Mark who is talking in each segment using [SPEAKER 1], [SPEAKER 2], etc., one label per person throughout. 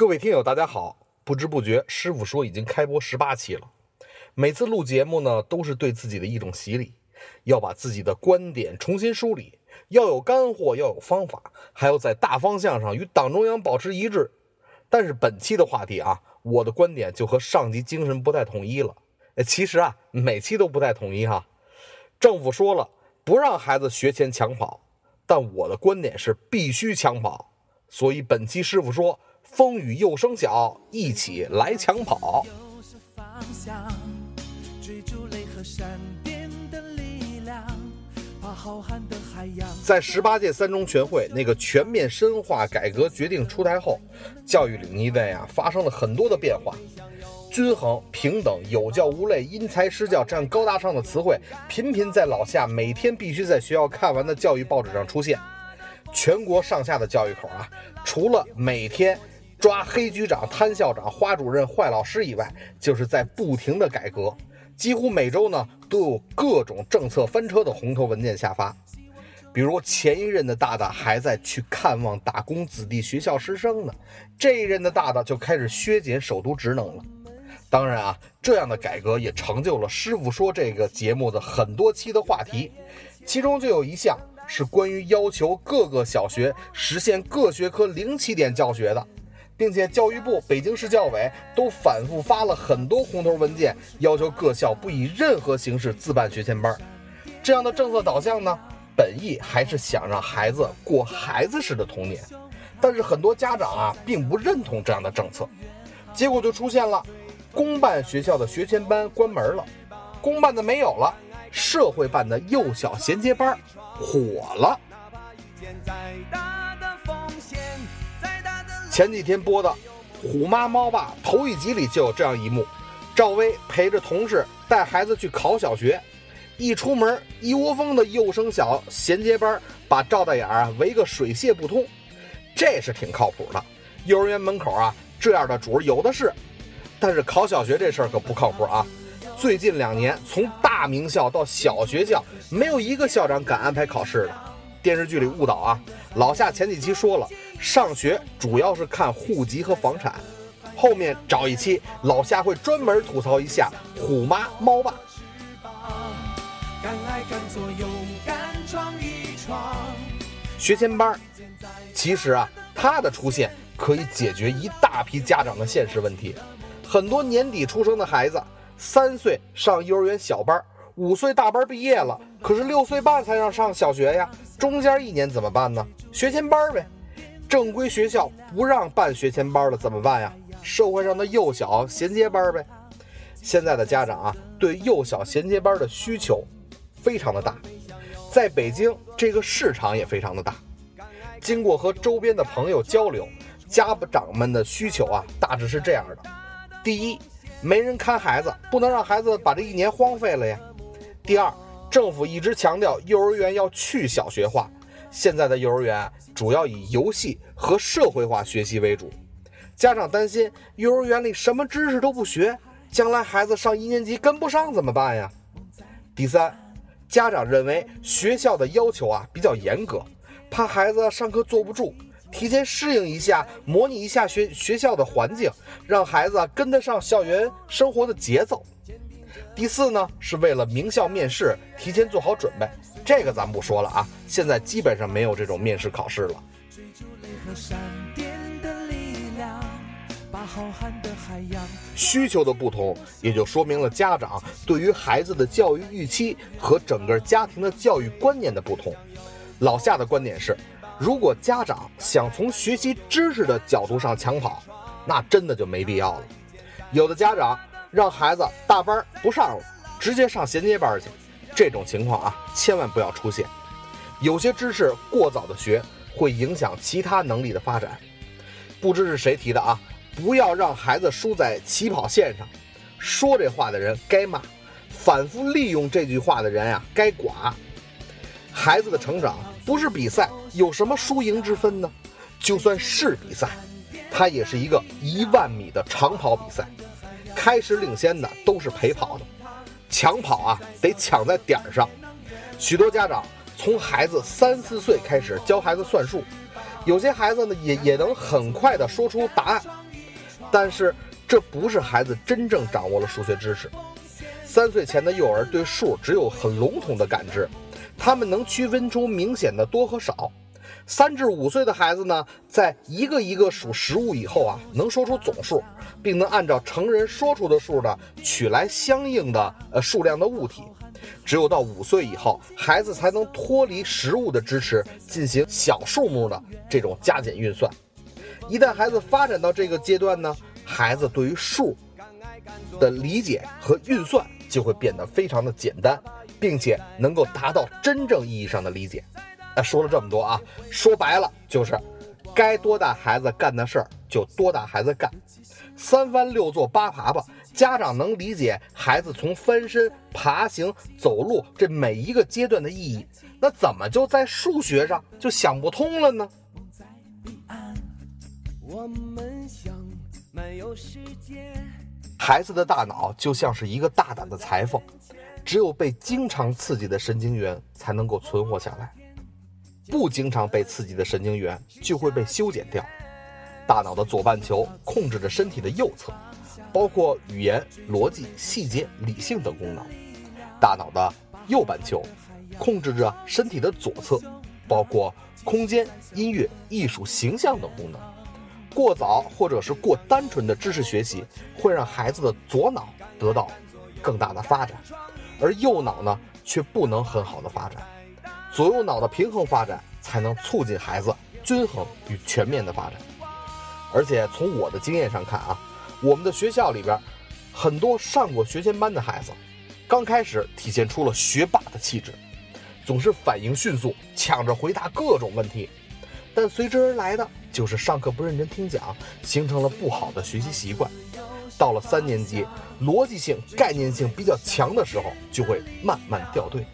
[SPEAKER 1] 各位听友，大家好！不知不觉，师傅说已经开播十八期了。每次录节目呢，都是对自己的一种洗礼，要把自己的观点重新梳理，要有干货，要有方法，还要在大方向上与党中央保持一致。但是本期的话题啊，我的观点就和上级精神不太统一了。其实啊，每期都不太统一哈。政府说了不让孩子学前抢跑，但我的观点是必须抢跑。所以本期师傅说。风雨又声小，一起来抢跑。在十八届三中全会那个全面深化改革决定出台后，教育领域内啊发生了很多的变化。均衡、平等、有教无类、因材施教这样高大上的词汇，频频在老夏每天必须在学校看完的教育报纸上出现。全国上下的教育口啊，除了每天。抓黑局长、贪校长、花主任、坏老师以外，就是在不停的改革，几乎每周呢都有各种政策翻车的红头文件下发。比如前一任的大大还在去看望打工子弟学校师生呢，这一任的大大就开始削减首都职能了。当然啊，这样的改革也成就了《师傅说》这个节目的很多期的话题，其中就有一项是关于要求各个小学实现各学科零起点教学的。并且教育部、北京市教委都反复发了很多红头文件，要求各校不以任何形式自办学前班。这样的政策导向呢，本意还是想让孩子过孩子式的童年。但是很多家长啊，并不认同这样的政策，结果就出现了公办学校的学前班关门了，公办的没有了，社会办的幼小衔接班火了。前几天播的《虎妈猫爸》头一集里就有这样一幕：赵薇陪着同事带孩子去考小学，一出门一窝蜂的幼升小衔接班把赵大眼啊围个水泄不通，这是挺靠谱的。幼儿园门口啊这样的主有的是，但是考小学这事儿可不靠谱啊！最近两年从大名校到小学校，没有一个校长敢安排考试的。电视剧里误导啊！老夏前几期说了。上学主要是看户籍和房产，后面找一期老夏会专门吐槽一下虎妈猫爸。学前班，其实啊，它的出现可以解决一大批家长的现实问题。很多年底出生的孩子，三岁上幼儿园小班，五岁大班毕业了，可是六岁半才让上小学呀，中间一年怎么办呢？学前班呗。正规学校不让办学前班了，怎么办呀？社会上的幼小衔接班呗。现在的家长啊，对幼小衔接班的需求非常的大，在北京这个市场也非常的大。经过和周边的朋友交流，家长们的需求啊，大致是这样的：第一，没人看孩子，不能让孩子把这一年荒废了呀；第二，政府一直强调幼儿园要去小学化。现在的幼儿园主要以游戏和社会化学习为主，家长担心幼儿园里什么知识都不学，将来孩子上一年级跟不上怎么办呀？第三，家长认为学校的要求啊比较严格，怕孩子上课坐不住，提前适应一下，模拟一下学学校的环境，让孩子跟得上校园生活的节奏。第四呢，是为了名校面试提前做好准备。这个咱不说了啊，现在基本上没有这种面试考试了。需求的不同，也就说明了家长对于孩子的教育预期和整个家庭的教育观念的不同。老夏的观点是，如果家长想从学习知识的角度上抢跑，那真的就没必要了。有的家长让孩子大班不上了，直接上衔接班去。这种情况啊，千万不要出现。有些知识过早的学，会影响其他能力的发展。不知是谁提的啊？不要让孩子输在起跑线上。说这话的人该骂，反复利用这句话的人呀该剐。孩子的成长不是比赛，有什么输赢之分呢？就算是比赛，它也是一个一万米的长跑比赛，开始领先的都是陪跑的。抢跑啊，得抢在点儿上。许多家长从孩子三四岁开始教孩子算数，有些孩子呢也也能很快的说出答案。但是这不是孩子真正掌握了数学知识。三岁前的幼儿对数只有很笼统的感知，他们能区分出明显的多和少。三至五岁的孩子呢，在一个一个数实物以后啊，能说出总数，并能按照成人说出的数呢，取来相应的呃数量的物体。只有到五岁以后，孩子才能脱离实物的支持，进行小数目的这种加减运算。一旦孩子发展到这个阶段呢，孩子对于数的理解和运算就会变得非常的简单，并且能够达到真正意义上的理解。哎，说了这么多啊，说白了就是，该多大孩子干的事儿就多大孩子干，三翻六坐八爬爬，家长能理解孩子从翻身、爬行、走路这每一个阶段的意义，那怎么就在数学上就想不通了呢？孩子的大脑就像是一个大胆的裁缝，只有被经常刺激的神经元才能够存活下来。不经常被刺激的神经元就会被修剪掉。大脑的左半球控制着身体的右侧，包括语言、逻辑、细节、理性等功能；大脑的右半球控制着身体的左侧，包括空间、音乐、艺术、形象等功能。过早或者是过单纯的知识学习会让孩子的左脑得到更大的发展，而右脑呢却不能很好的发展。左右脑的平衡发展，才能促进孩子均衡与全面的发展。而且从我的经验上看啊，我们的学校里边，很多上过学前班的孩子，刚开始体现出了学霸的气质，总是反应迅速，抢着回答各种问题。但随之而来的就是上课不认真听讲，形成了不好的学习习惯。到了三年级，逻辑性、概念性比较强的时候，就会慢慢掉队。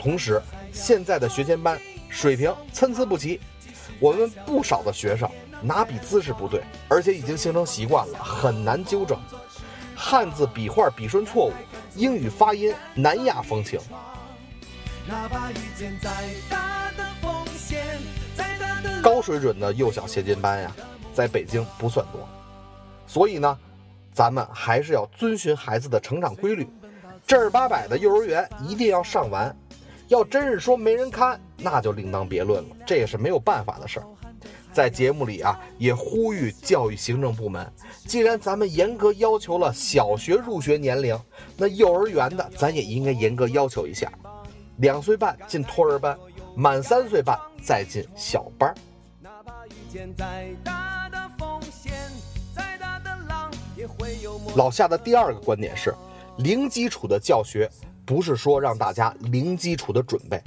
[SPEAKER 1] 同时，现在的学前班水平参差不齐，我们不少的学生拿笔姿势不对，而且已经形成习惯了，很难纠正。汉字笔画笔顺错误，英语发音南亚风情。高水准的幼小衔接班呀，在北京不算多，所以呢，咱们还是要遵循孩子的成长规律，正儿八百的幼儿园一定要上完。要真是说没人看，那就另当别论了，这也是没有办法的事儿。在节目里啊，也呼吁教育行政部门，既然咱们严格要求了小学入学年龄，那幼儿园的咱也应该严格要求一下，两岁半进托儿班，满三岁半再进小班。哪怕
[SPEAKER 2] 遇见再大的风险，再大的浪，也会有
[SPEAKER 1] 老夏的第二个观点是，零基础的教学。不是说让大家零基础的准备，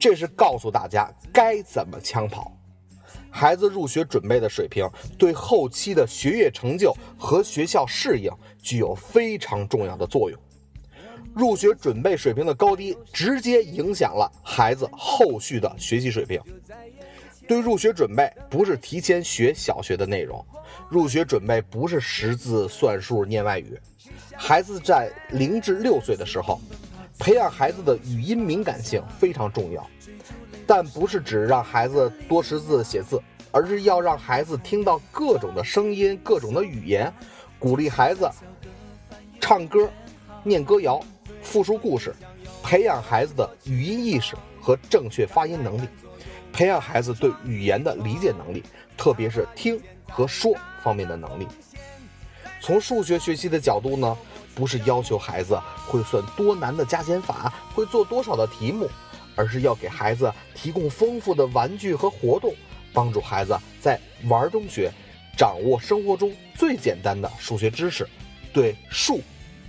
[SPEAKER 1] 这是告诉大家该怎么枪跑。孩子入学准备的水平，对后期的学业成就和学校适应具有非常重要的作用。入学准备水平的高低，直接影响了孩子后续的学习水平。对入学准备，不是提前学小学的内容，入学准备不是识字、算数、念外语。孩子在零至六岁的时候。培养孩子的语音敏感性非常重要，但不是只让孩子多识字写字，而是要让孩子听到各种的声音、各种的语言，鼓励孩子唱歌、念歌谣、复述故事，培养孩子的语音意识和正确发音能力，培养孩子对语言的理解能力，特别是听和说方面的能力。从数学学习的角度呢？不是要求孩子会算多难的加减法，会做多少的题目，而是要给孩子提供丰富的玩具和活动，帮助孩子在玩中学，掌握生活中最简单的数学知识，对数、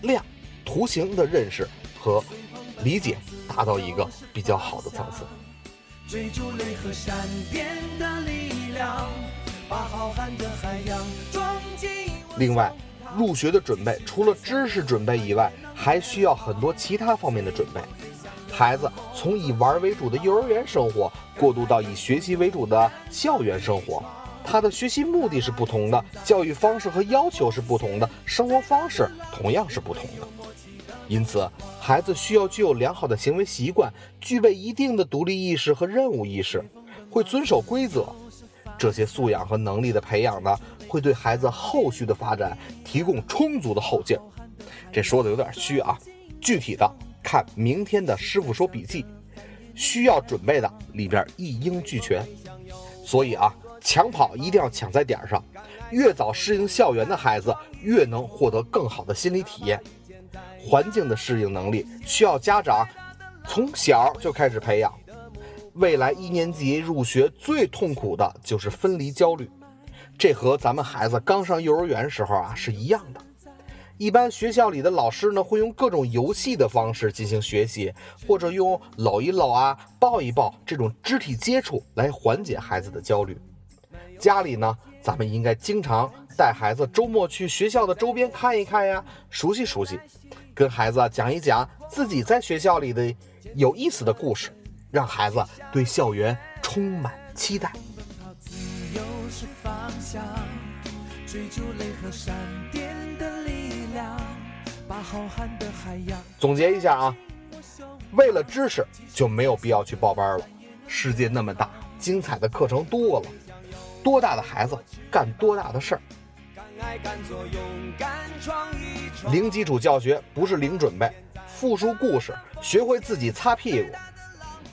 [SPEAKER 1] 量、图形的认识和理解达到一个比较好的层次。
[SPEAKER 2] 追逐雷和闪电的力量，把浩瀚的海洋装进
[SPEAKER 1] 另外。入学的准备除了知识准备以外，还需要很多其他方面的准备。孩子从以玩为主的幼儿园生活过渡到以学习为主的校园生活，他的学习目的是不同的，教育方式和要求是不同的，生活方式同样是不同的。因此，孩子需要具有良好的行为习惯，具备一定的独立意识和任务意识，会遵守规则。这些素养和能力的培养呢？会对孩子后续的发展提供充足的后劲。这说的有点虚啊，具体的看明天的师傅说笔记，需要准备的里边一应俱全。所以啊，抢跑一定要抢在点上，越早适应校园的孩子，越能获得更好的心理体验。环境的适应能力需要家长从小就开始培养。未来一年级入学最痛苦的就是分离焦虑，这和咱们孩子刚上幼儿园时候啊是一样的。一般学校里的老师呢，会用各种游戏的方式进行学习，或者用搂一搂啊、抱一抱这种肢体接触来缓解孩子的焦虑。家里呢，咱们应该经常带孩子周末去学校的周边看一看呀，熟悉熟悉，跟孩子讲一讲自己在学校里的有意思的故事，让孩子对校园充满期待。追逐雷和闪电总结一下啊，为了知识就没有必要去报班了。世界那么大，精彩的课程多了，多大的孩子干多大的事儿。零基础教学不是零准备，复述故事，学会自己擦屁股，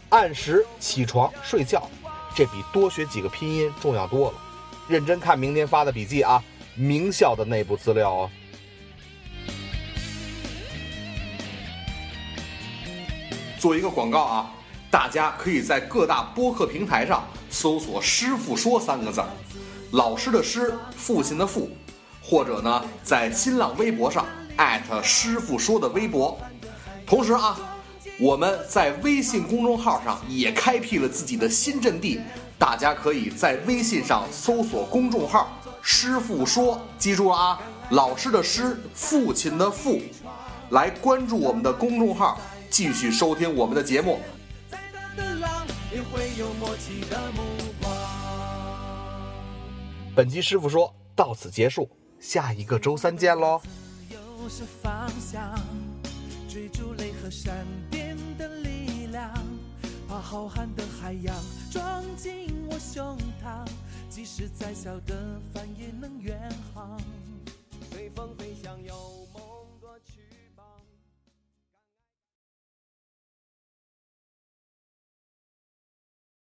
[SPEAKER 1] 按时起床睡觉，这比多学几个拼音重要多了。认真看明天发的笔记啊，名校的内部资料哦。做一个广告啊，大家可以在各大播客平台上搜索“师傅说”三个字儿，老师的师，父亲的父，或者呢，在新浪微博上艾特师傅说的微博。同时啊，我们在微信公众号上也开辟了自己的新阵地，大家可以在微信上搜索公众号“师傅说”，记住了啊，老师的师，父亲的父，来关注我们的公众号。继续收听我们的节目。本期师傅说到此结束，下一个周三见喽。
[SPEAKER 2] 是方向，追逐雷和闪电的力量，把浩瀚的海洋装进我胸膛，
[SPEAKER 1] 即使再小的帆也能远航，随风飞翔有梦。